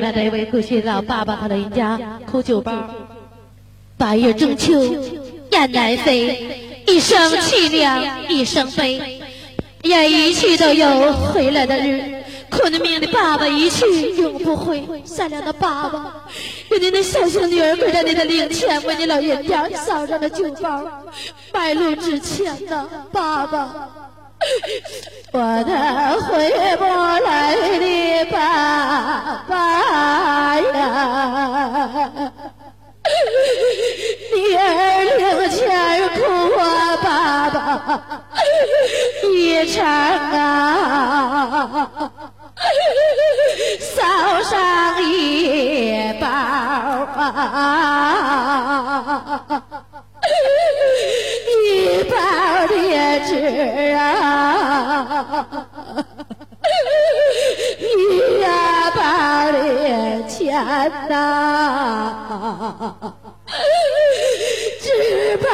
那这位过去老爸爸他老人家哭酒包。八月中秋，雁南飞，一声凄凉一声悲，人一去都有回来的日。昆明的爸爸一去永不回，善良的爸爸，愿您的小小女儿跪在您的灵前，为您老人家烧上了酒包，白露之前呢，爸爸，我的回不来的爸爸呀，女儿灵前哭啊，爸爸一场啊。烧上一包啊，一包的纸啊，一包的钱呐，纸包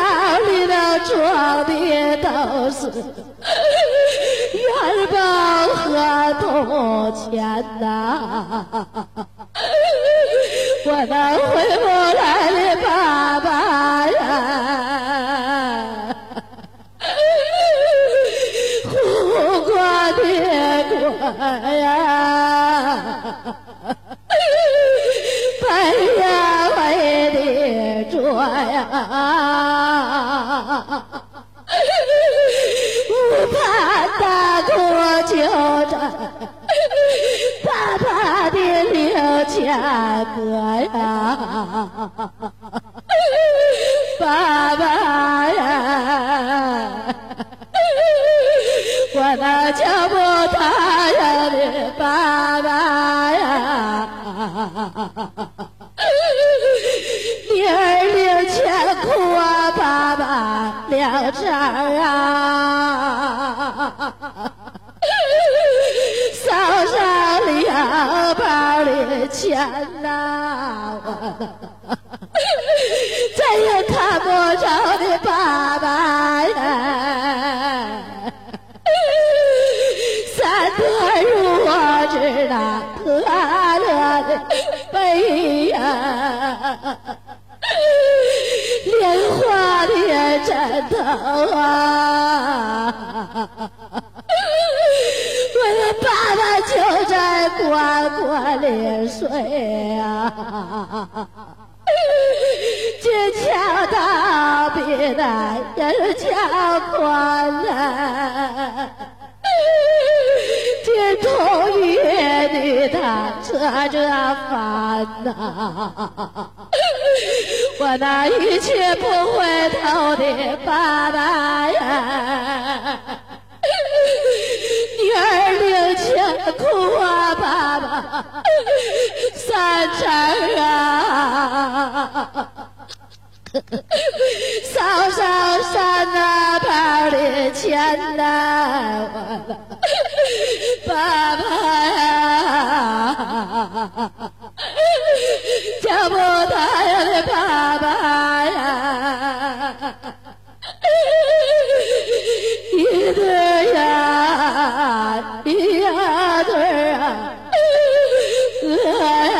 里头装的都是。元宝和铜钱呐，我那回不来的爸爸呀，护国的国呀，白呀白的桌呀。不怕大国交战，爸爸的六千哥呀，爸爸我那脚步踏实的爸爸呀，女儿六千苦啊，爸爸两针啊，烧上两包的钱呐，再也看不着的爸爸呀，爸爸就在棺椁里睡呀，金桥道比那人家宽呐，金童玉女他扯着烦呐。我那一去不回头的爸爸呀，女儿领情哭啊，爸爸三成啊，嫂嫂三那包的钱呐，爸爸呀。叫不他呀的爸爸呀，对呀，一呀对呀，哎呀，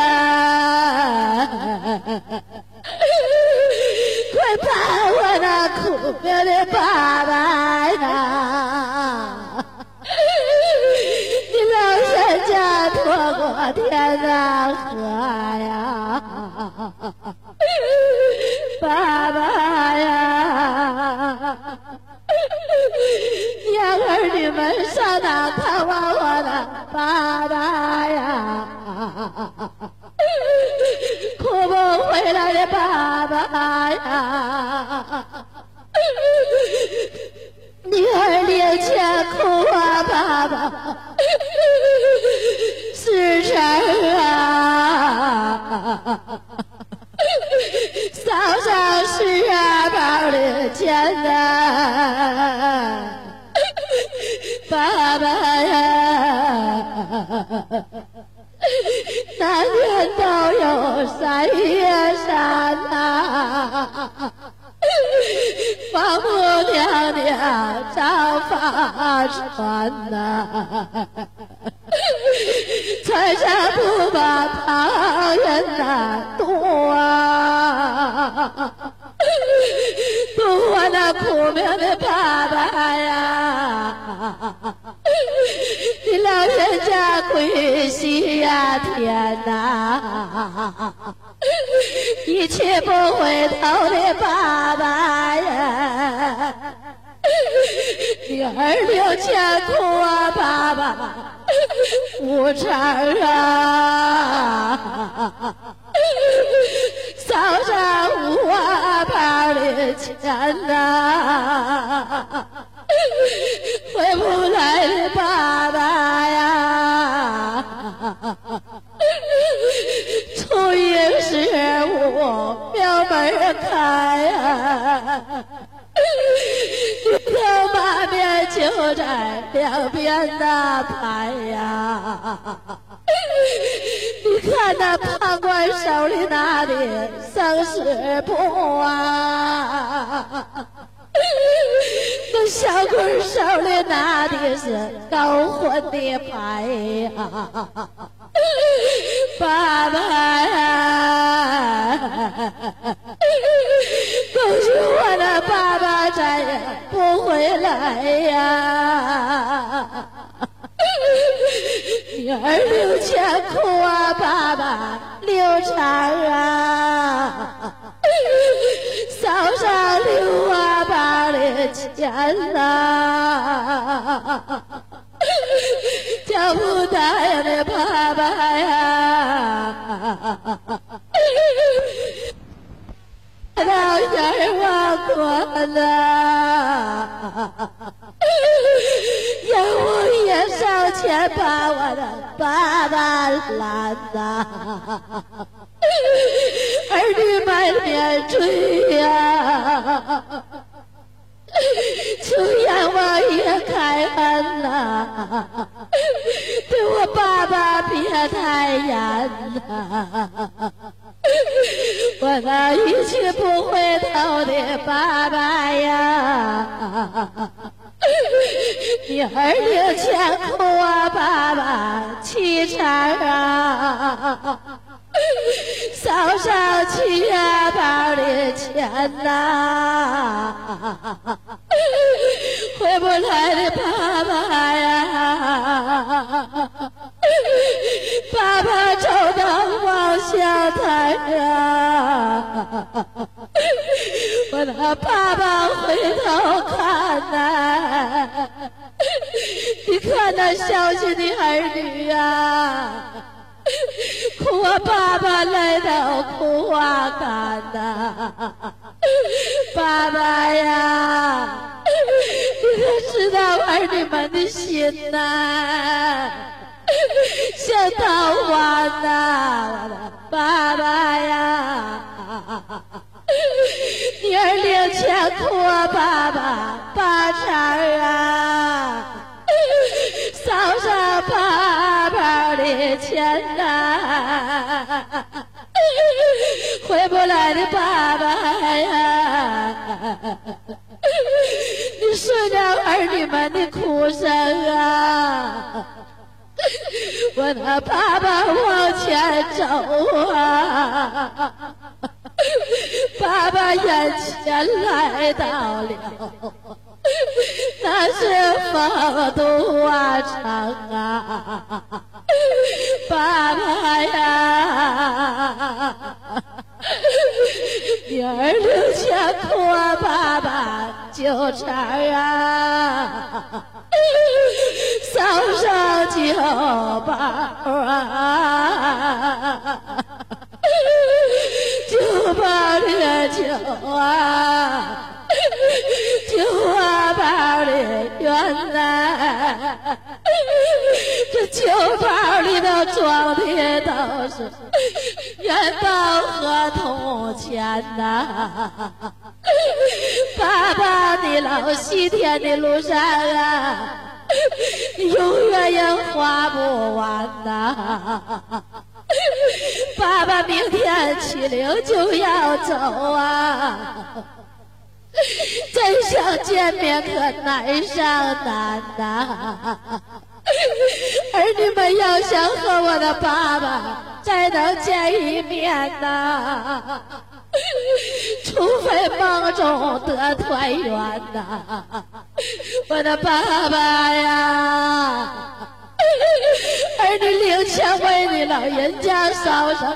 快把我那苦命的爸爸呀，你老人家托我天哪河呀，爸爸呀！娘儿你们上哪看望我的爸爸呀？哭不回来的爸爸呀，女儿脸前哭啊，爸爸。时辰啊，嫂嫂十二包的钱呐，爸爸呀，那年都有三月山呐，王母娘娘造法船呐。船上不把旁人呐多啊，多我那苦命的爸爸呀！你老人家归西呀天哪，一去不回头的爸爸呀！女儿流千苦啊，爸爸。无常啊，嫂上五万包的钱呐，回不来的爸爸呀，初一十五庙门开呀。头八面就在两边的排呀，你看那判官手里拿的生死簿啊，那小鬼手里拿的是高魂的牌呀，爸爸呀。恭喜我的爸爸再也不回来呀！女儿流千哭啊，爸爸流产啊，嫂上六啊八的钱呐，叫不答应的爸爸呀！老眼望过了，让我也上前把我的爸爸拦呐，儿女满面追呀，求阎王爷开恩呐，对我爸爸别太严呐。我那一去不回头的爸爸呀，你儿女千苦啊，爸爸凄惨啊，嫂上七元包的钱呐，回不来的爸爸呀。啊，我那爸爸回头看呐，你看那孝顺的儿女呀，哭我爸爸来到苦花干呐，爸爸呀，你可知道儿女们的心呐？小桃花呐，我的爸爸呀，女儿领钱托爸爸把钱啊，嫂上爸爸的钱呐，回不来的爸爸呀，你顺着儿女们的哭声啊。我的爸爸往前走啊，爸爸眼前来到了，那是丰都啊城啊，爸爸呀，女儿留下苦啊，爸爸纠缠啊。早上酒包啊，酒包里的酒啊，酒啊包里原来这酒包里头装的都是元宝和铜钱呐。爸爸，你老西天的路上啊。永远也花不完呐！爸爸明天起灵就要走啊，真想见面可难上难呐！儿儿女们要想和我的爸爸再能见一面呐，除非梦中得团圆呐，我的爸爸呀！儿女领钱为你老人家烧上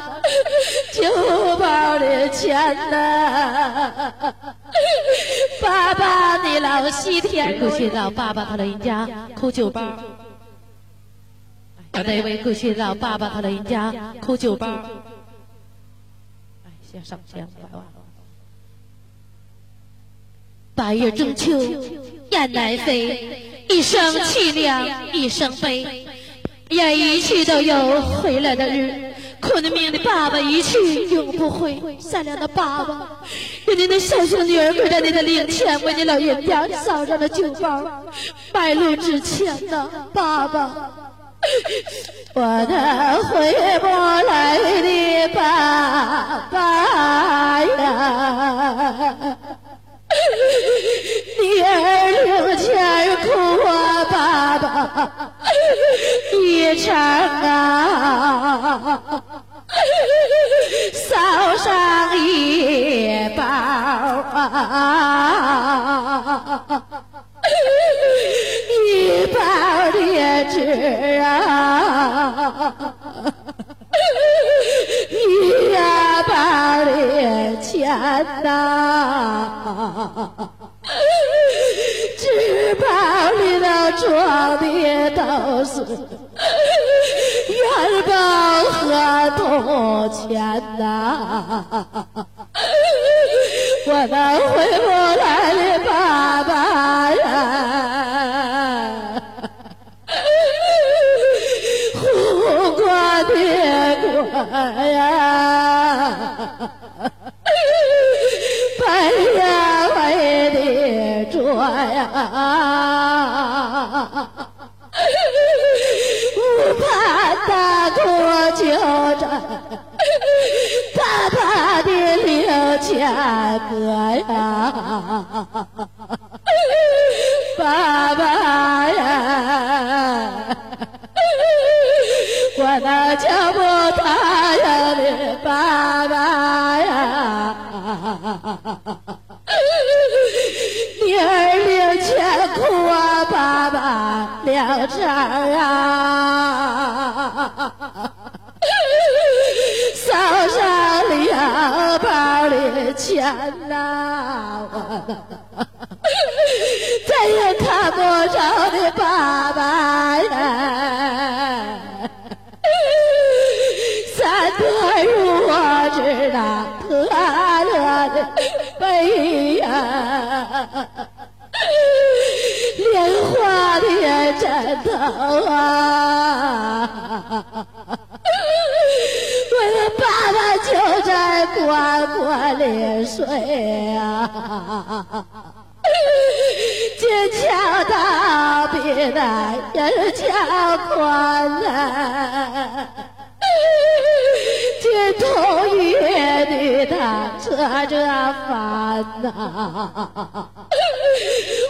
酒包的钱呐，爸爸你老西天，过去老爸爸他老人家哭酒包。我那位过去老爸爸他老人家哭酒包。哎，先上千百万。八月中秋，雁南飞，一声凄凉一声悲。愿一去都有回来的日，苦的命的爸爸一去永不回。善良的爸爸，愿你的孝顺女儿跪在你的灵前，为你老人家烧上了酒包，白露之前呢，爸爸，我的回不来的爸爸呀。女儿流钱哭啊，爸爸一场啊，烧上一包啊，一包的纸啊，一包的钱呐。纸包里头装的都是元宝和铜钱呐，我那回不来的爸爸呀，护国的国呀。白呀白的桌呀，不怕大锅就着爸爸的六千个呀，爸爸呀，那叫不他呀的爸爸呀。女儿领钱哭啊，爸爸两场啊，烧上两包的钱呐，我再也看不着的爸在棺椁里睡啊，金桥道比那人桥宽呐。金头月的他扯着烦呐，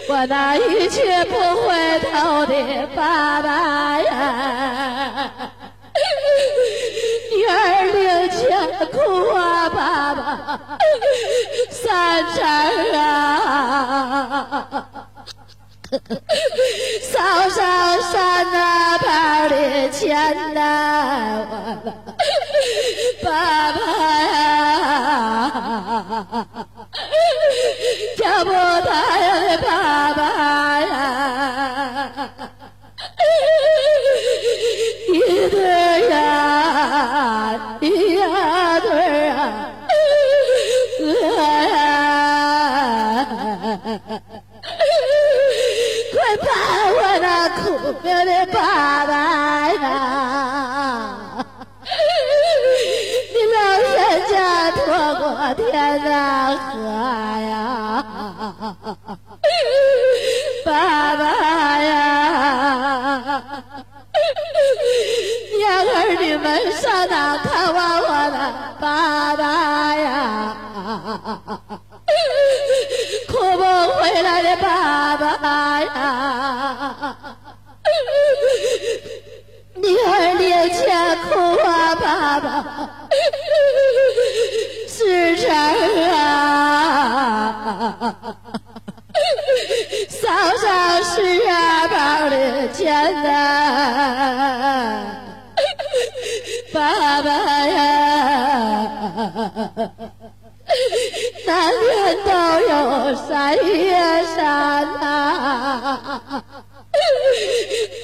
我那一去不回头的爸爸呀，领钱哭啊，爸爸三成啊。嫂嫂山那包的钱呐，我爸爸呀，叫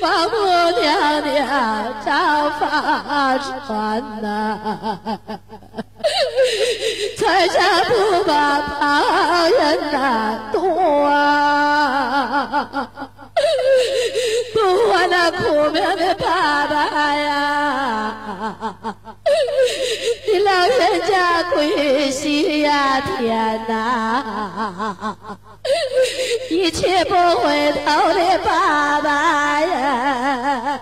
王母娘娘找法船呐，船上不把旁人呐多啊，我那苦命的爸爸呀，你老人家归西呀天呐。一去不回头的爸爸呀，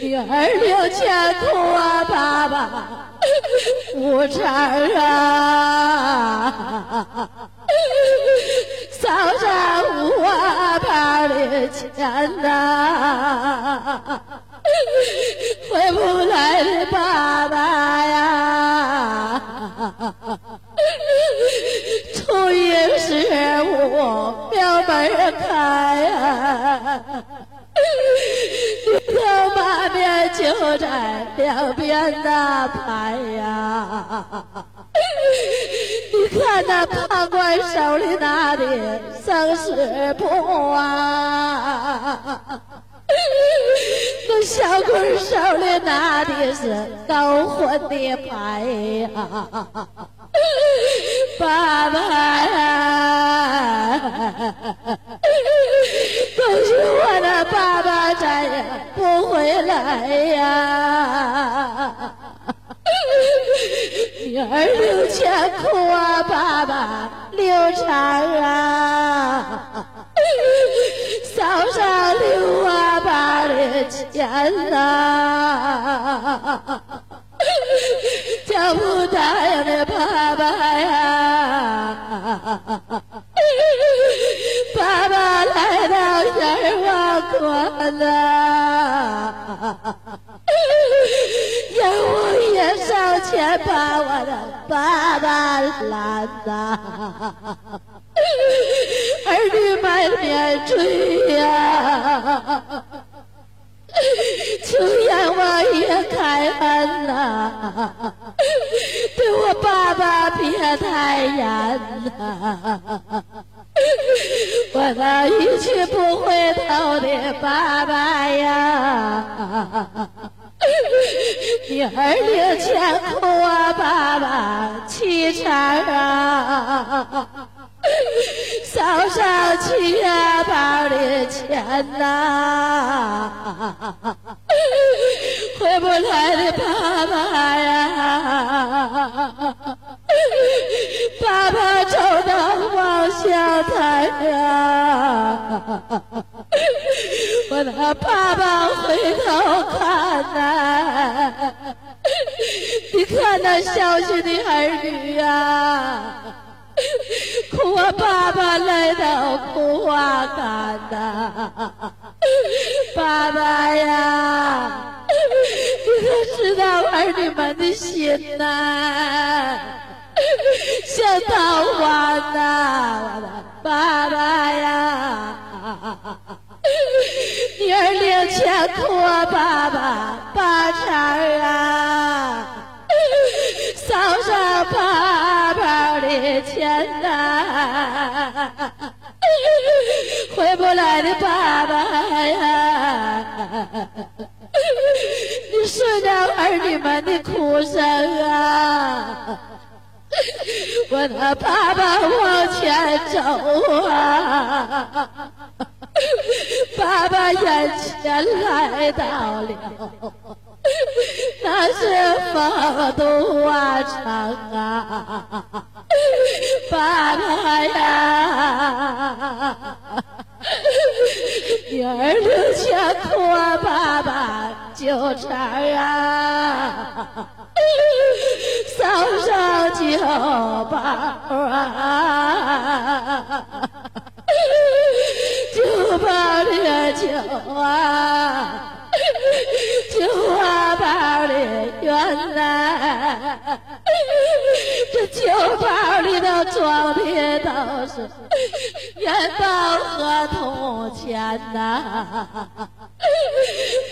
女儿流钱苦啊，爸爸。无常啊，嫂嫂五万包的钱呐，回不来的爸爸呀。初一十五庙门开呀，牛头马面就在两边那排呀。你看那判官手里拿的生死簿啊，那小鬼手里拿的是高魂的牌呀。爸爸呀，可惜我的爸爸再也不回来呀！女儿流钱哭啊，爸爸流产啊，嫂嫂流啊爸的钱呐。叫不答应的爸爸呀，爸爸来到阎王关呐，阎王爷上前把我的爸爸拦呐，儿女满面追呀。求阎王爷开恩呐，对我爸爸别太严呐！我那一去不回头的爸爸呀，女儿领钱哭啊，爸爸凄惨啊！嫂嫂七呀包的钱呐，回不来的爸爸呀，爸爸走到望乡台呀，我那爸爸回头看呐，你看那孝顺的儿女呀。我，爸爸来到苦花干呐，爸爸呀，你可知道儿女们的心呐？像桃花呐，爸爸呀，女儿领钱托，爸爸把钱啊，嫂嫂爸爸的钱呐，回不来的爸爸呀，你顺着儿女们的哭声啊，我的爸爸往前走啊，爸爸眼前来到了。那是风度啊长啊，爸爸呀，女儿流下哭啊，爸爸纠缠啊，嫂嫂酒包啊，酒包里的酒啊。花包的原来这酒包里头装的都是元宝和铜钱呐！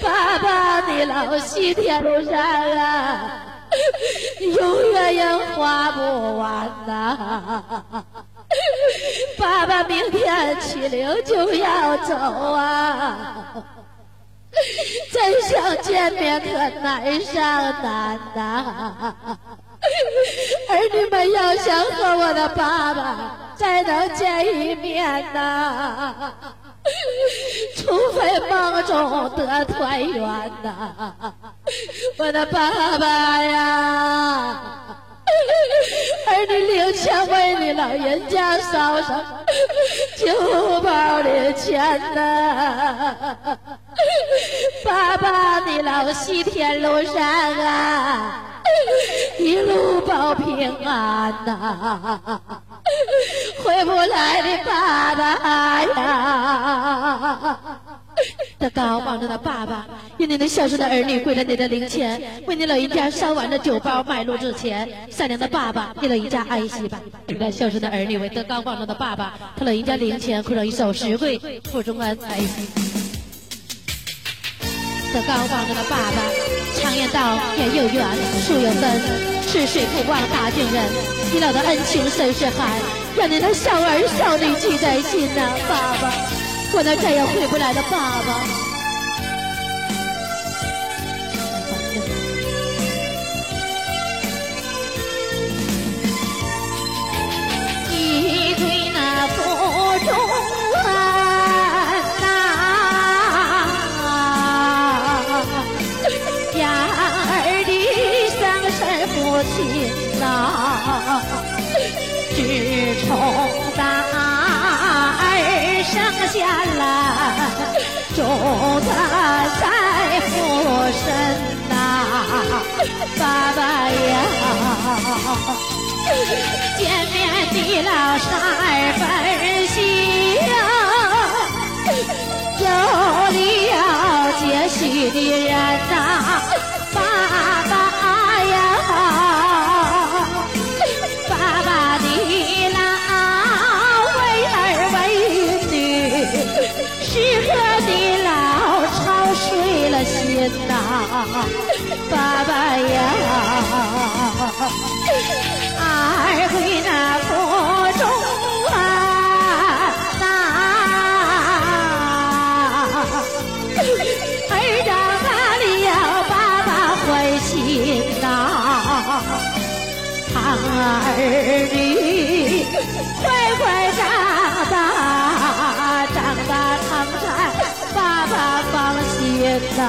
爸爸，你老西天路上啊，永远也花不完呐！爸爸，明天七零就要走啊！真想见面可难上难呐！儿女们要想和我的爸爸再能见一面呐，除非梦中得团圆呐！我的爸爸呀！儿女领钱为你老人家烧上酒包的钱呐，爸爸你老西天路上啊，一路保平安呐，回不来的爸爸呀。德高望重的爸爸，愿你的孝顺的儿女归了你的灵前，为你老人家烧完了酒包，买路之前。善良的爸爸，给老人家安息吧。愿孝顺的儿女为德高望重的爸爸，他老人家灵前跪上一首十跪，福中安安息。德高望重的爸爸，常言道：天有缘，树有根，吃水不忘大井人。你老的恩情深似海，让你的孝儿孝女记在心呐，爸爸。我那再也回不来的爸爸，你对那府中安呐，养儿的生身父亲呐，只从大。生下来，重担在父身呐，爸爸呀，见面的老三分喜呀，有了接续的人呐，爸爸爸爸呀，儿回那府中啊，儿长大了爸爸欢心呐，儿女呐，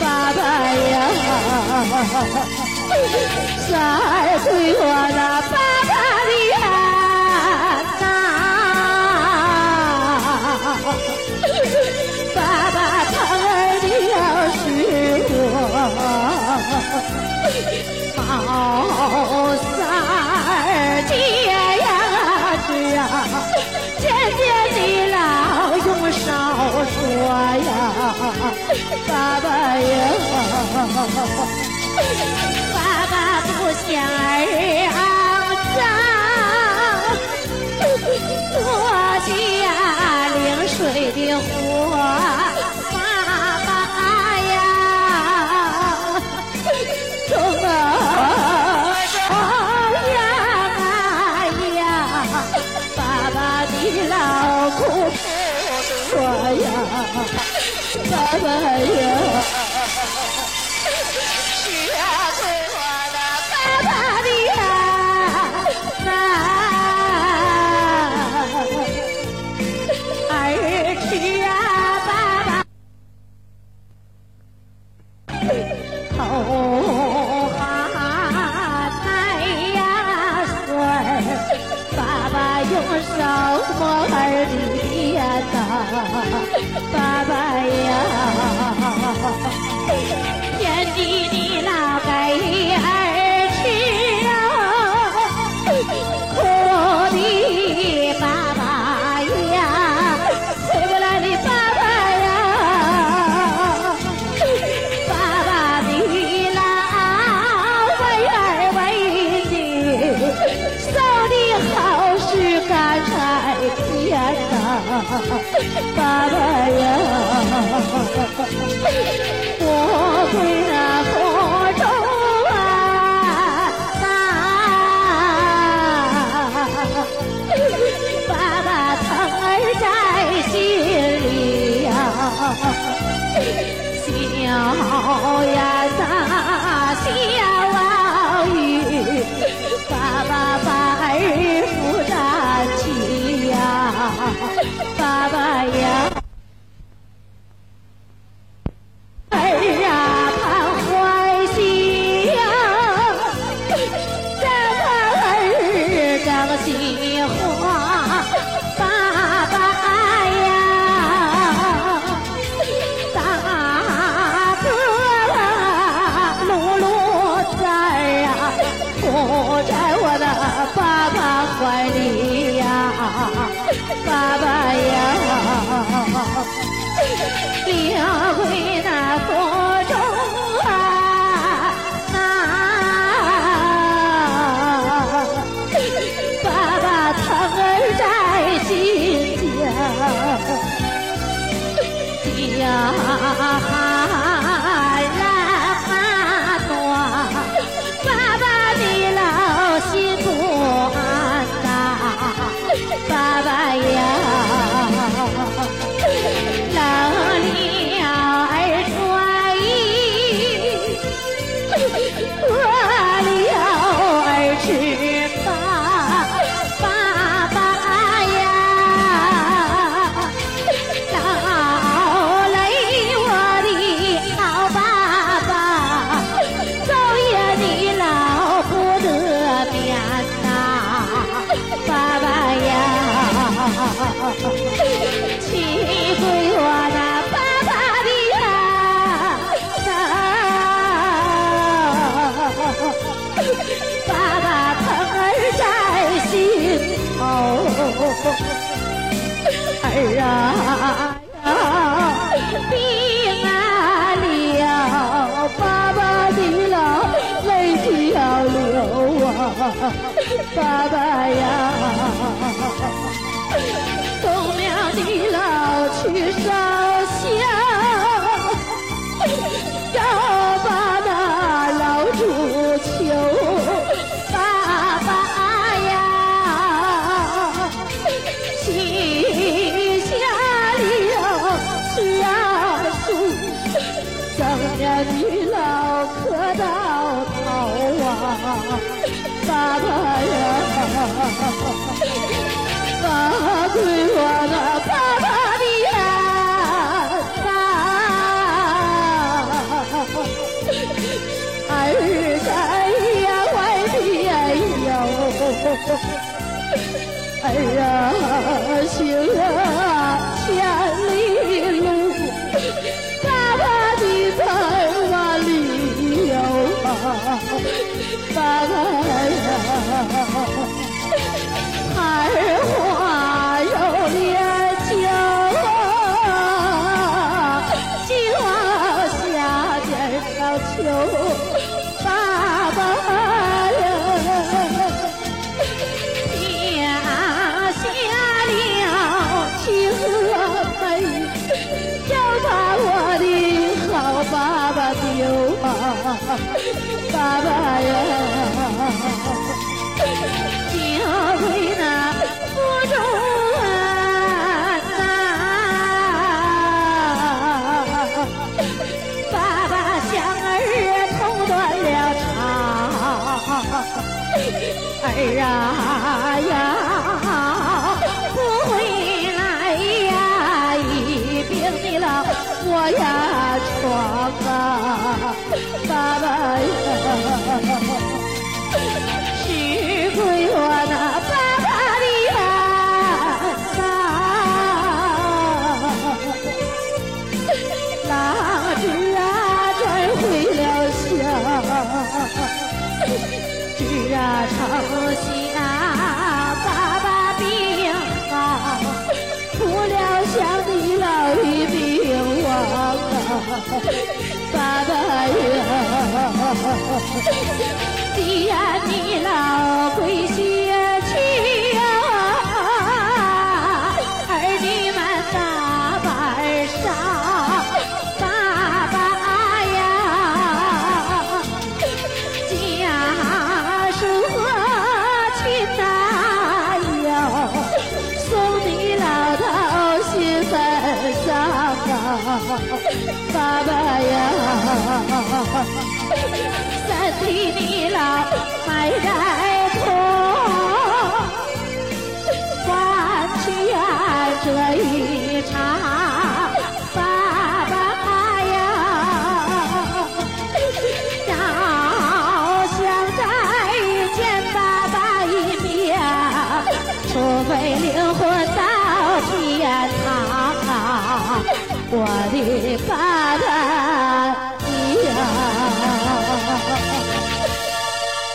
爸爸呀，三儿归我那爸爸的安呐，爸爸疼儿的要是我，好三儿爹爸爸呀，爸爸不想儿肮脏，多加灵水的火。爸爸呀，爸爸呀。是啊，对我的爸爸的呀，儿吃啊，爸爸。头哈奶呀孙，爸爸用手摸儿的呀呐。爸爸呀，voy a you. 儿啊呀，不回来呀，一病你了我呀床啊，爸爸。爸爸呀，你 呀，你老归宿。爸爸呀，三弟你老埋在土，换取这一场。爸爸呀，要想再见爸爸一面，除非灵魂到天堂。我的爸爸呀，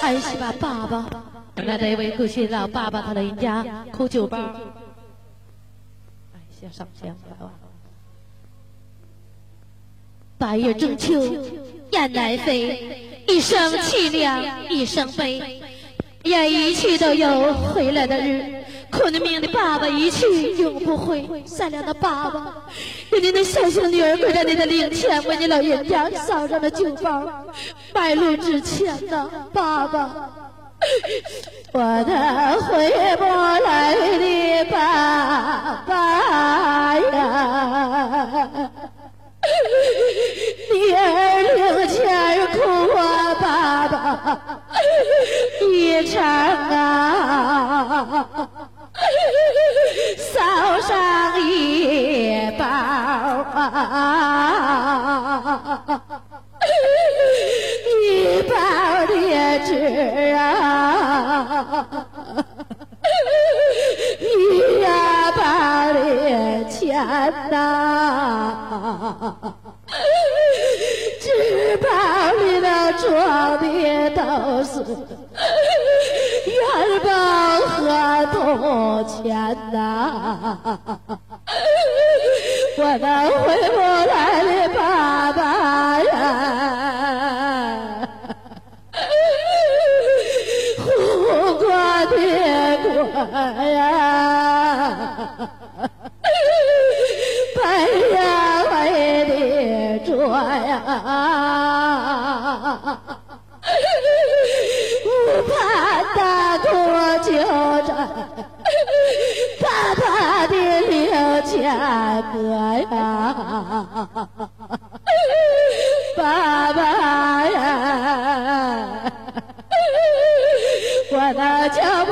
还是把爸爸，那这位过去老爸爸他老人家哭酒包，哎，先上香来吧。八月中秋雁南飞，一声凄凉一声悲，愿一去都有回来的日。苦命的爸爸一去永不回，善良的爸爸，愿你的小小女儿跪在你的灵前，为你老人家烧上了酒包，白露之前呢，爸爸，我的回不来的爸爸呀，女儿灵前哭啊，爸爸一场啊。烧上一包 啊，一包的纸啊，一包的钱呐，纸包里头装的都是。元宝和铜钱呐，我那回不来的爸爸呀，护国的国呀，白呀白的桌呀。不怕大国交战，爸爸的六千哥呀，爸爸呀，我那脚步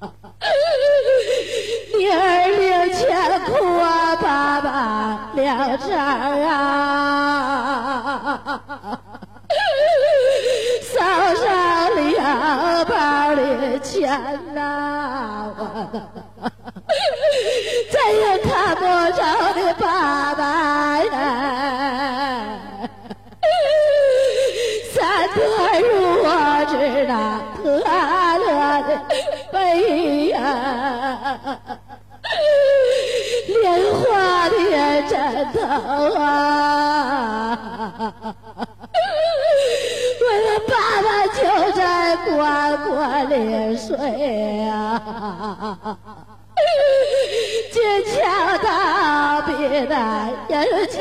金桥大比那人桥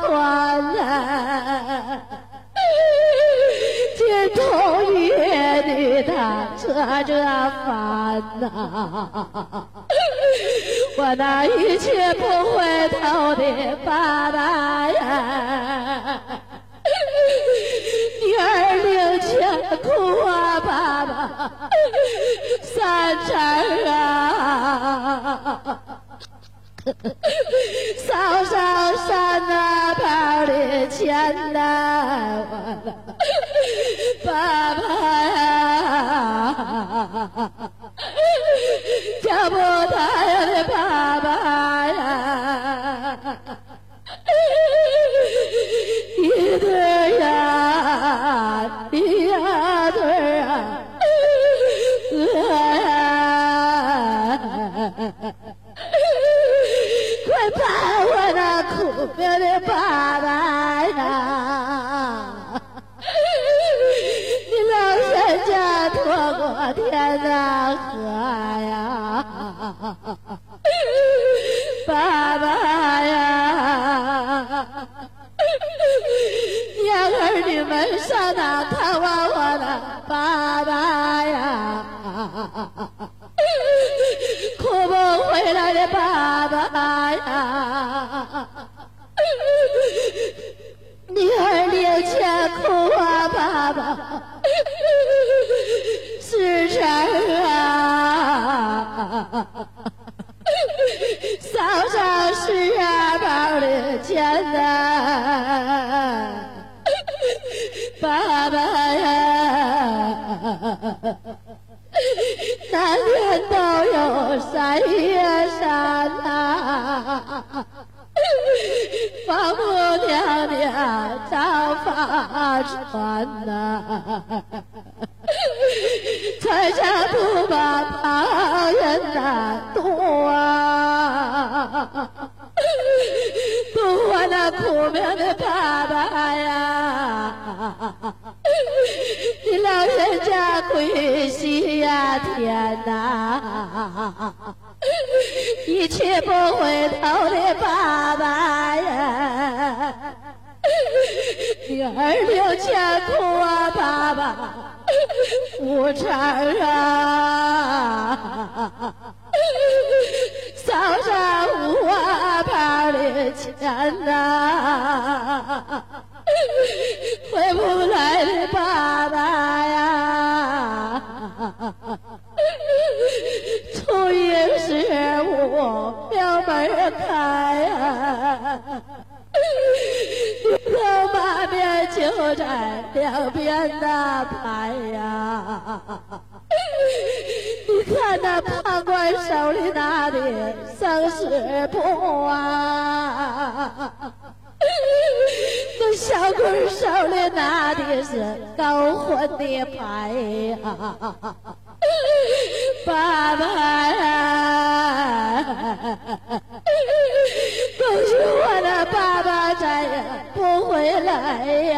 宽呐，金童玉女他扯着烦呐。我那一去不回头的爸爸呀，女儿领钱哭啊，爸爸三成啊，烧上山那包的钱呐，爸爸呀。叫不他呀的爸爸呀，对呀，一呀对啊，快把我那苦命的爸爸呀！你老人家托过天呐河呀，爸爸呀，娘儿你们上哪看望我的爸爸呀？哭不回来的爸爸呀，女儿面前哭啊，爸爸，时辰啊，嫂上十二包的钱呐，呀。那年都有三月山呐，王母娘娘造法船呐，船上不把旁人难渡啊，我那苦命的爸爸呀。你老人家归西呀天哪，一去不回头的爸爸呀，女儿流千哭啊爸爸。无常啊，嫂上五万包的钱呐。回不来的爸爸呀，初一十五庙门开呀，老妈面就在两边那排呀。看那判官手里拿的生死簿啊。那小鬼手里拿的是高魂的牌呀，爸爸呀，恭喜我的爸爸再也不回来呀，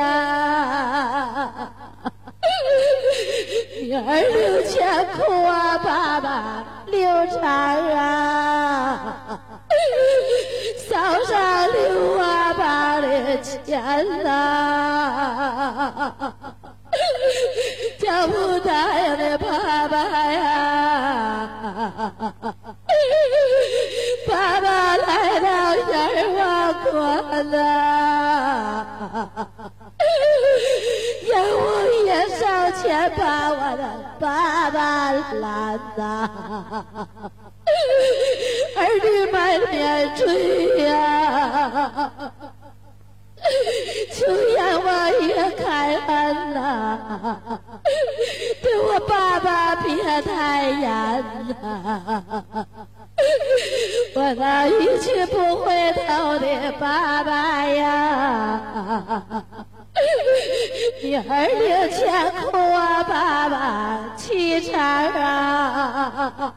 女儿流钱哭啊，爸爸流产啊。早上六万八的钱呐，叫不答应的爸爸呀，爸爸来到阎王关呐，阎王爷上前把我的爸爸拦呐。儿女满面追呀，求阎王爷开恩呐，对我爸爸别太严呐，我那一去不回头的爸爸呀，女儿领钱哭啊，爸爸凄惨啊。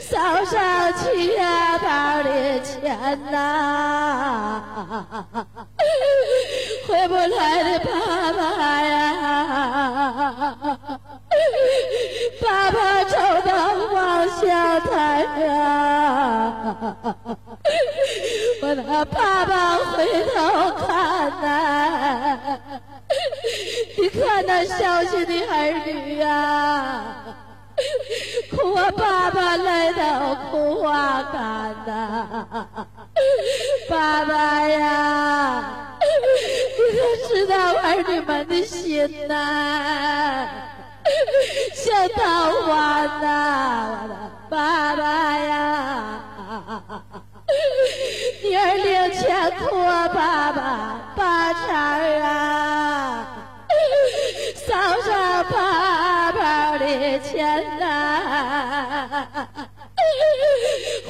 嫂上七月包的钱呐，回不来的爸爸呀，爸爸走到望乡台呀，我那爸爸回头看呐，你看那孝心的儿女呀。哭我爸爸来到哭花干呐，爸爸呀，你可知道儿女们的心呐？像桃花呐，我的爸爸呀，女儿领钱哭我爸爸把钱啊。嫂上爸爸的钱呐，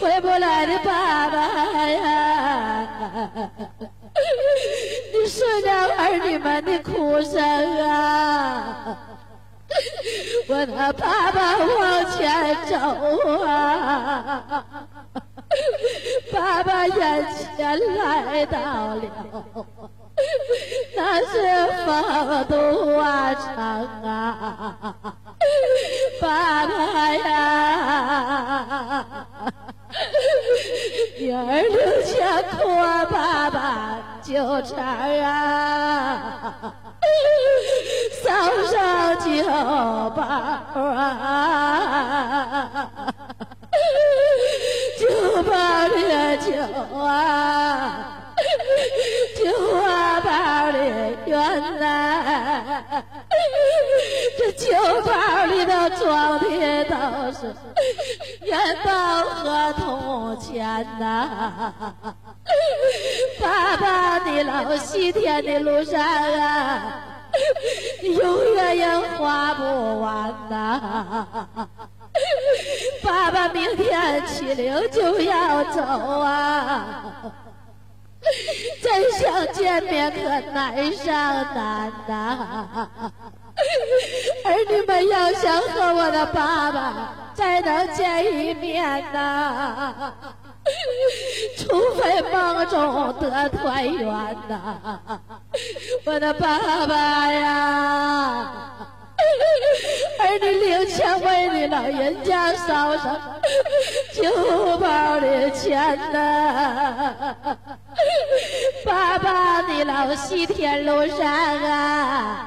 回不来的爸爸呀，你顺着儿女们的哭声啊，我的爸爸往前走啊，爸爸眼前来到了。那是风度啊长啊，爸爸呀，女儿留下哭啊，爸爸纠缠啊，嫂上酒包啊。的酒啊，酒啊包里原来这酒包里头装的都是元宝和铜钱呐。爸爸，你老西天的路上啊，永远也花不完呐。爸爸，明天起灵就要走啊，真想见面可难上难呐。儿女们要想和我的爸爸再能见一面呐。除非梦中得团圆呐，我的爸爸呀！儿女领钱为你老人家烧上酒包的钱呐，爸爸你老西天路上啊，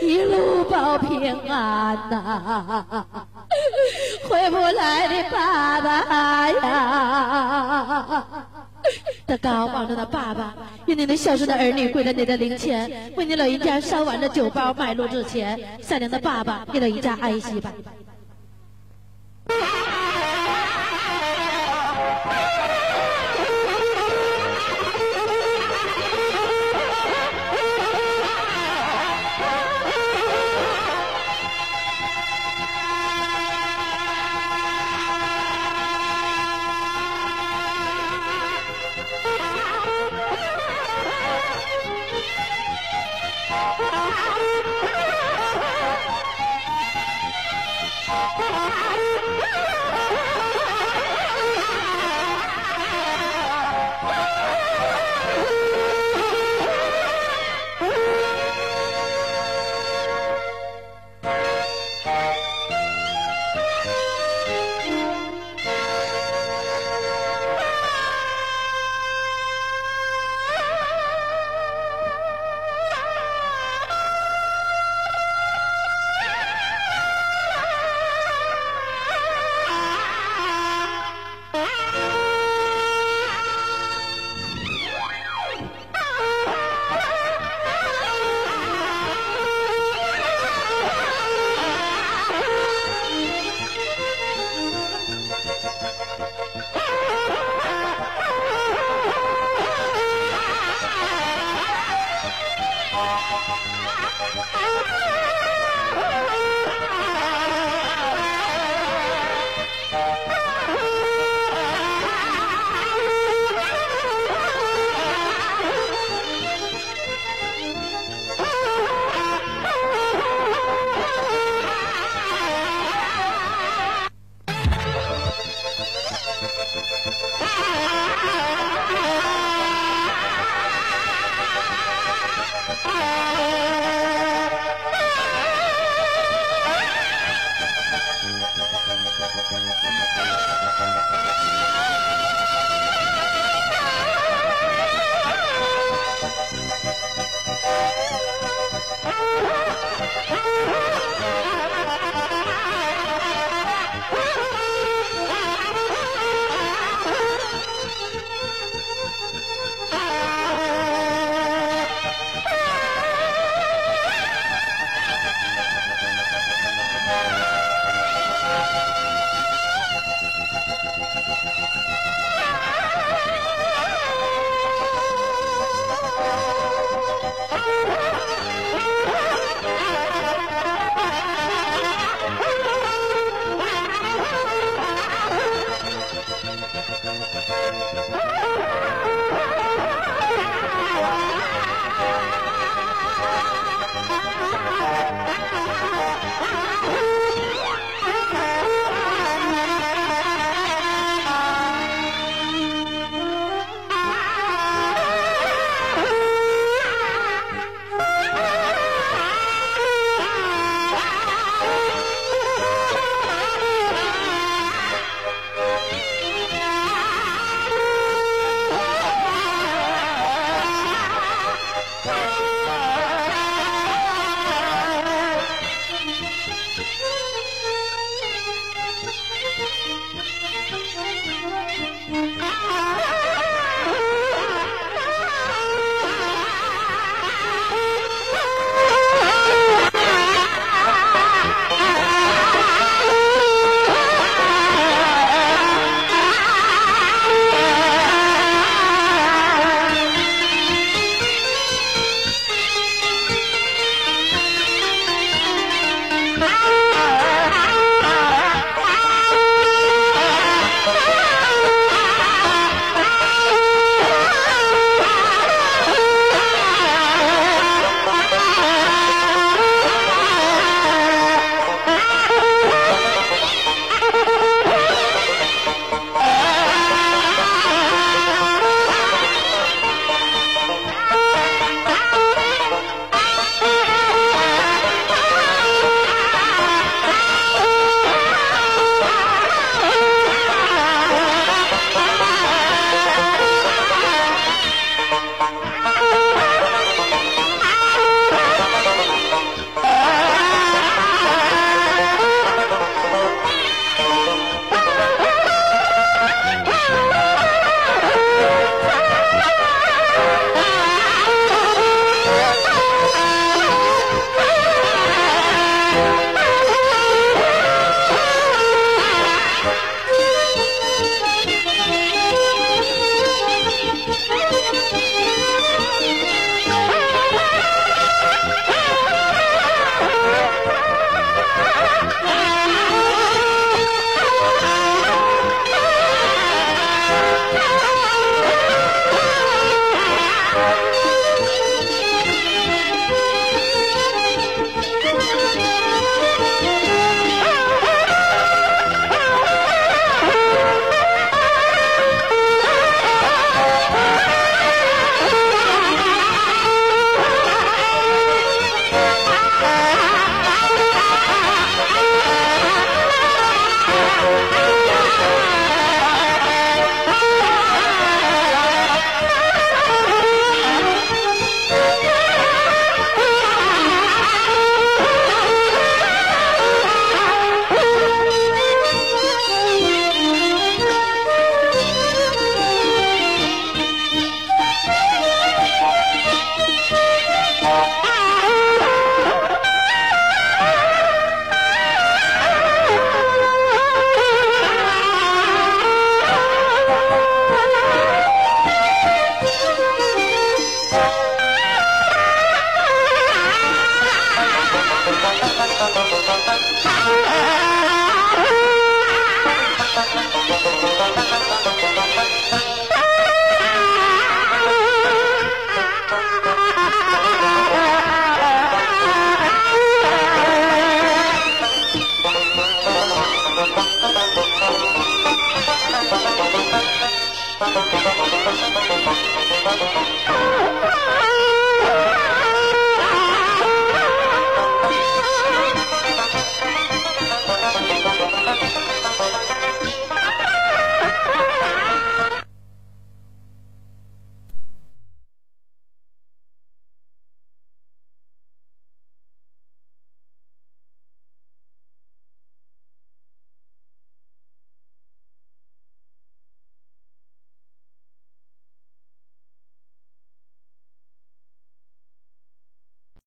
一路保平安呐。回不来的爸爸呀！的高望着的爸爸，愿你的孝顺的儿女跪在你的灵前，为你老人家烧完了酒包，买路之前，善良的爸爸给老人家安息吧。